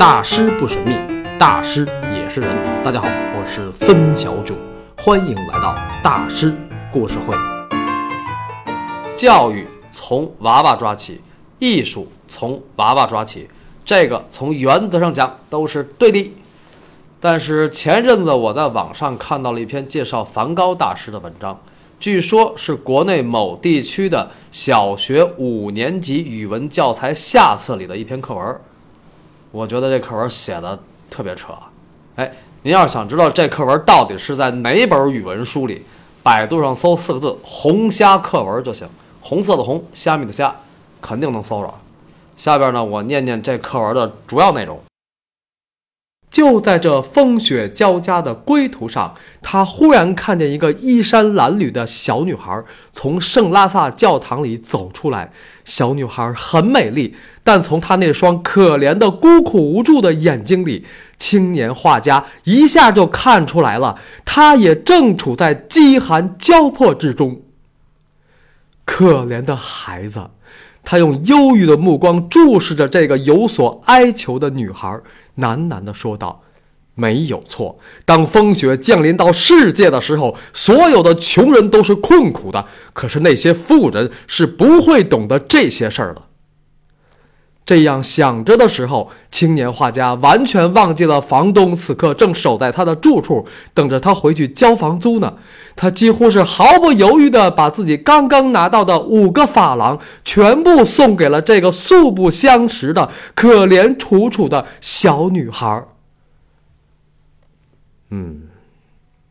大师不神秘，大师也是人。大家好，我是森小九，欢迎来到大师故事会。教育从娃娃抓起，艺术从娃娃抓起，这个从原则上讲都是对的。但是前阵子我在网上看到了一篇介绍梵高大师的文章，据说是国内某地区的小学五年级语文教材下册里的一篇课文。我觉得这课文写的特别扯，哎，您要是想知道这课文到底是在哪本语文书里，百度上搜四个字“红虾课文”就行，红色的红，虾米的虾，肯定能搜着。下边呢，我念念这课文的主要内容。就在这风雪交加的归途上，他忽然看见一个衣衫褴褛的小女孩从圣拉萨教堂里走出来。小女孩很美丽，但从她那双可怜的、孤苦无助的眼睛里，青年画家一下就看出来了，她也正处在饥寒交迫之中。可怜的孩子，他用忧郁的目光注视着这个有所哀求的女孩。喃喃地说道：“没有错。当风雪降临到世界的时候，所有的穷人都是困苦的。可是那些富人是不会懂得这些事儿的。”这样想着的时候，青年画家完全忘记了房东此刻正守在他的住处，等着他回去交房租呢。他几乎是毫不犹豫地把自己刚刚拿到的五个法郎全部送给了这个素不相识的可怜楚楚的小女孩。嗯，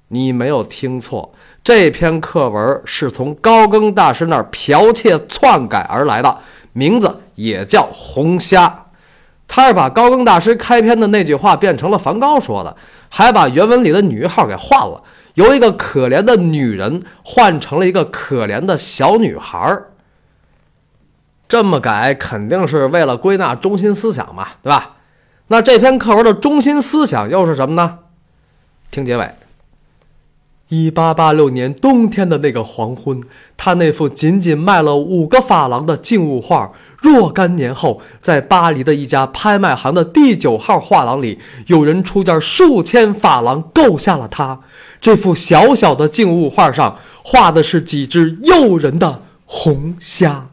你没有听错，这篇课文是从高更大师那儿剽窃篡改而来的，名字。也叫红虾，他是把高更大师开篇的那句话变成了梵高说的，还把原文里的女一号给换了，由一个可怜的女人换成了一个可怜的小女孩儿。这么改肯定是为了归纳中心思想嘛，对吧？那这篇课文的中心思想又是什么呢？听结尾。一八八六年冬天的那个黄昏，他那幅仅仅卖了五个法郎的静物画。若干年后，在巴黎的一家拍卖行的第九号画廊里，有人出价数千法郎购下了它。这幅小小的静物画上画的是几只诱人的红虾，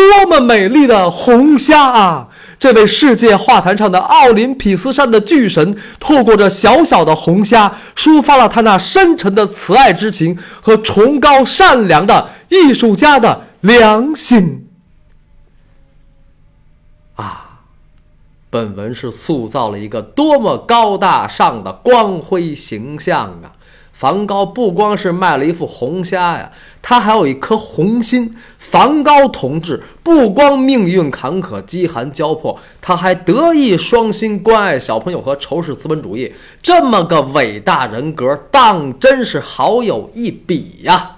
多么美丽的红虾啊！这位世界画坛上的奥林匹斯山的巨神，透过这小小的红虾，抒发了他那深沉的慈爱之情和崇高善良的艺术家的良心。啊本文是塑造了一个多么高大上的光辉形象啊！梵高不光是卖了一副红虾呀，他还有一颗红心。梵高同志不光命运坎坷、饥寒交迫，他还德艺双馨，关爱小朋友和仇视资本主义。这么个伟大人格，当真是好有一比呀！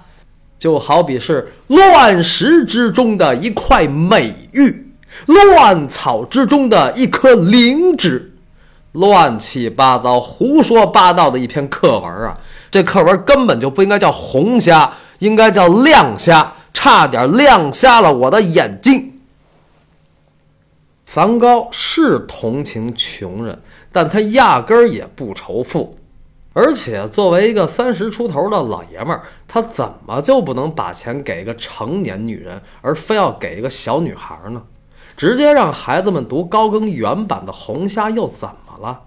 就好比是乱石之中的一块美玉。乱草之中的一颗灵芝，乱七八糟、胡说八道的一篇课文啊！这课文根本就不应该叫红虾，应该叫亮虾，差点亮瞎了我的眼睛。梵高是同情穷人，但他压根儿也不仇富，而且作为一个三十出头的老爷们儿，他怎么就不能把钱给一个成年女人，而非要给一个小女孩呢？直接让孩子们读高更原版的《红虾》又怎么了？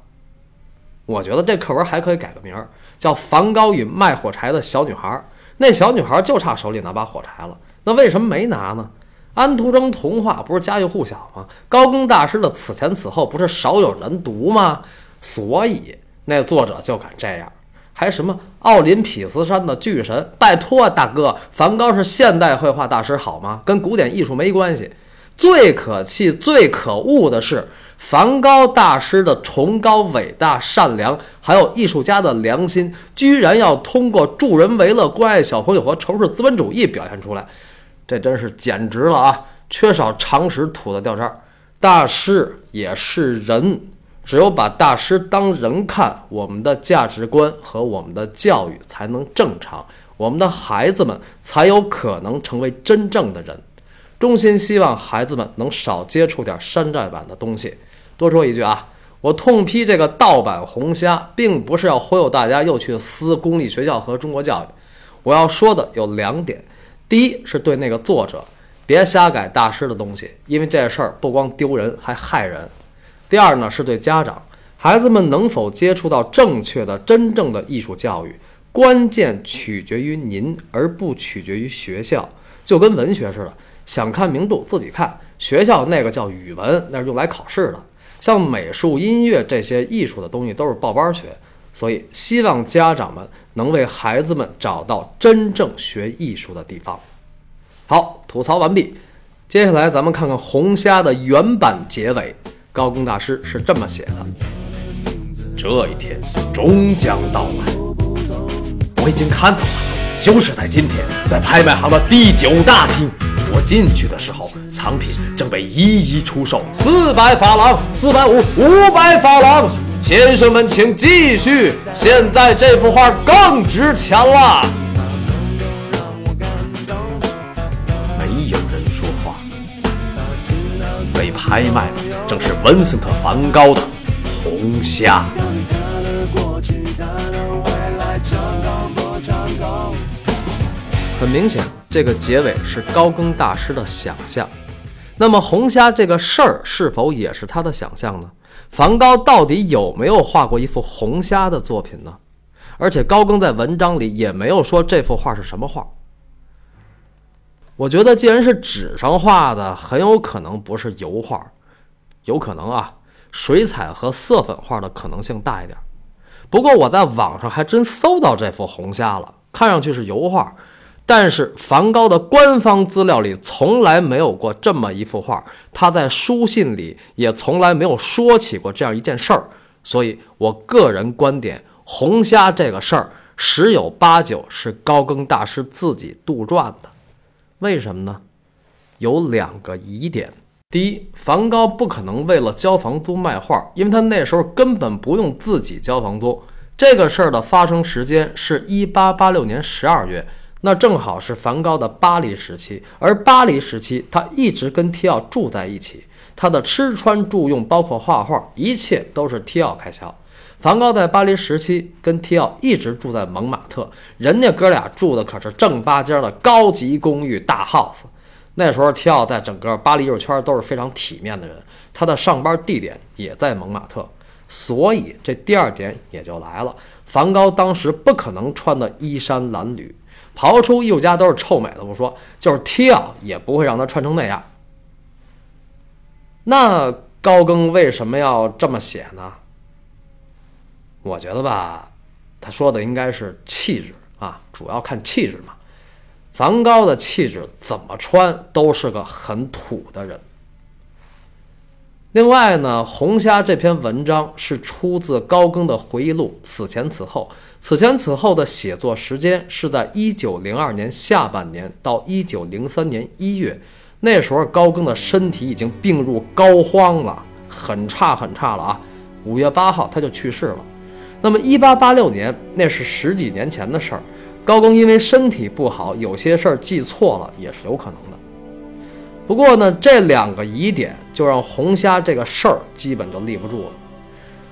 我觉得这课文还可以改个名儿，叫《梵高与卖火柴的小女孩》。那小女孩就差手里拿把火柴了，那为什么没拿呢？安徒生童话不是家喻户晓吗？高更大师的此前此后不是少有人读吗？所以那作者就敢这样，还什么奥林匹斯山的巨神？拜托大哥，梵高是现代绘画大师好吗？跟古典艺术没关系。最可气、最可恶的是，梵高大师的崇高、伟大、善良，还有艺术家的良心，居然要通过助人为乐、关爱小朋友和仇视资本主义表现出来，这真是简直了啊！缺少常识，土的掉渣儿。大师也是人，只有把大师当人看，我们的价值观和我们的教育才能正常，我们的孩子们才有可能成为真正的人。衷心希望孩子们能少接触点山寨版的东西。多说一句啊，我痛批这个盗版红虾，并不是要忽悠大家又去撕公立学校和中国教育。我要说的有两点：第一是对那个作者，别瞎改大师的东西，因为这事儿不光丢人，还害人；第二呢是对家长，孩子们能否接触到正确的、真正的艺术教育，关键取决于您，而不取决于学校。就跟文学似的，想看名著自己看，学校那个叫语文，那是用来考试的。像美术、音乐这些艺术的东西都是报班学，所以希望家长们能为孩子们找到真正学艺术的地方。好，吐槽完毕，接下来咱们看看《红虾》的原版结尾，高更大师是这么写的：这一天终将到来，我已经看到了，就是在今天，在拍卖行的第九大厅。我进去的时候，藏品正被一一出售，四百法郎，四百五，五百法郎。先生们，请继续。现在这幅画更值钱了。没有人说话。被拍卖的正是文森特·梵高的《红虾》。很明显。这个结尾是高更大师的想象，那么红虾这个事儿是否也是他的想象呢？梵高到底有没有画过一幅红虾的作品呢？而且高更在文章里也没有说这幅画是什么画。我觉得既然是纸上画的，很有可能不是油画，有可能啊，水彩和色粉画的可能性大一点。不过我在网上还真搜到这幅红虾了，看上去是油画。但是梵高的官方资料里从来没有过这么一幅画，他在书信里也从来没有说起过这样一件事儿，所以我个人观点，红虾这个事儿十有八九是高更大师自己杜撰的。为什么呢？有两个疑点：第一，梵高不可能为了交房租卖画，因为他那时候根本不用自己交房租。这个事儿的发生时间是一八八六年十二月。那正好是梵高的巴黎时期，而巴黎时期他一直跟提奥住在一起，他的吃穿住用，包括画画，一切都是提奥开销。梵高在巴黎时期跟提奥一直住在蒙马特，人家哥俩住的可是正八经的高级公寓大 house。那时候提奥在整个巴黎艺术圈都是非常体面的人，他的上班地点也在蒙马特，所以这第二点也就来了，梵高当时不可能穿的衣衫褴褛。刨出艺术家都是臭美的不说，就是提奥也不会让他穿成那样。那高更为什么要这么写呢？我觉得吧，他说的应该是气质啊，主要看气质嘛。梵高的气质怎么穿都是个很土的人。另外呢，《红虾》这篇文章是出自高更的回忆录，此前此后。此前此后的写作时间是在一九零二年下半年到一九零三年一月，那时候高更的身体已经病入膏肓了，很差很差了啊！五月八号他就去世了。那么一八八六年，那是十几年前的事儿，高更因为身体不好，有些事儿记错了也是有可能的。不过呢，这两个疑点就让红虾这个事儿基本就立不住了。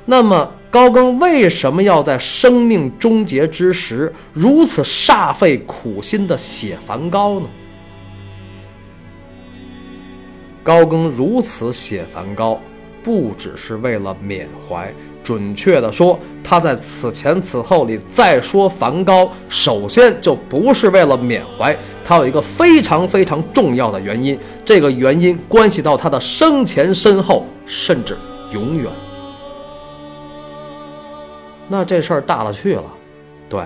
那么。高更为什么要在生命终结之时如此煞费苦心的写梵高呢？高更如此写梵高，不只是为了缅怀，准确的说，他在此前此后里再说梵高，首先就不是为了缅怀，他有一个非常非常重要的原因，这个原因关系到他的生前身后，甚至永远。那这事儿大了去了，对。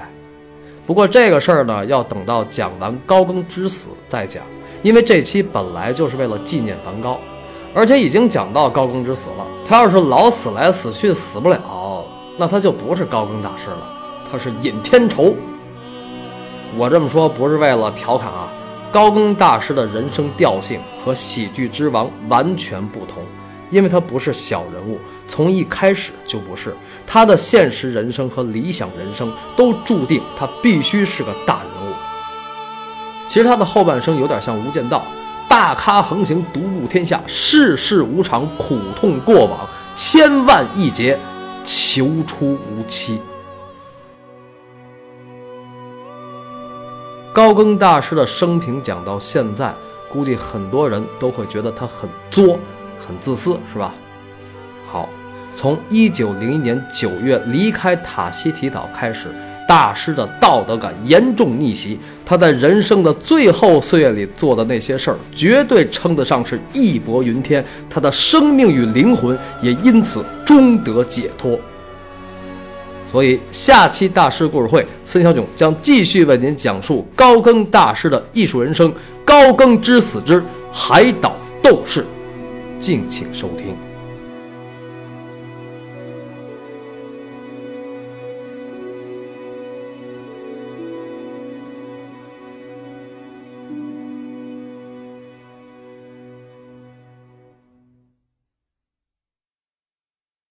不过这个事儿呢，要等到讲完高更之死再讲，因为这期本来就是为了纪念梵高，而且已经讲到高更之死了。他要是老死来死去死不了，那他就不是高更大师了，他是尹天仇。我这么说不是为了调侃啊，高更大师的人生调性和喜剧之王完全不同，因为他不是小人物，从一开始就不是。他的现实人生和理想人生都注定他必须是个大人物。其实他的后半生有点像《无间道》，大咖横行，独步天下，世事无常，苦痛过往，千万亿劫，求出无期。高更大师的生平讲到现在，估计很多人都会觉得他很作、很自私，是吧？好，从一九零一年九月离开塔希提岛开始，大师的道德感严重逆袭。他在人生的最后岁月里做的那些事儿，绝对称得上是义薄云天。他的生命与灵魂也因此终得解脱。所以，下期大师故事会，孙小炯将继续为您讲述高更大师的艺术人生——高更之死之海岛斗士，敬请收听。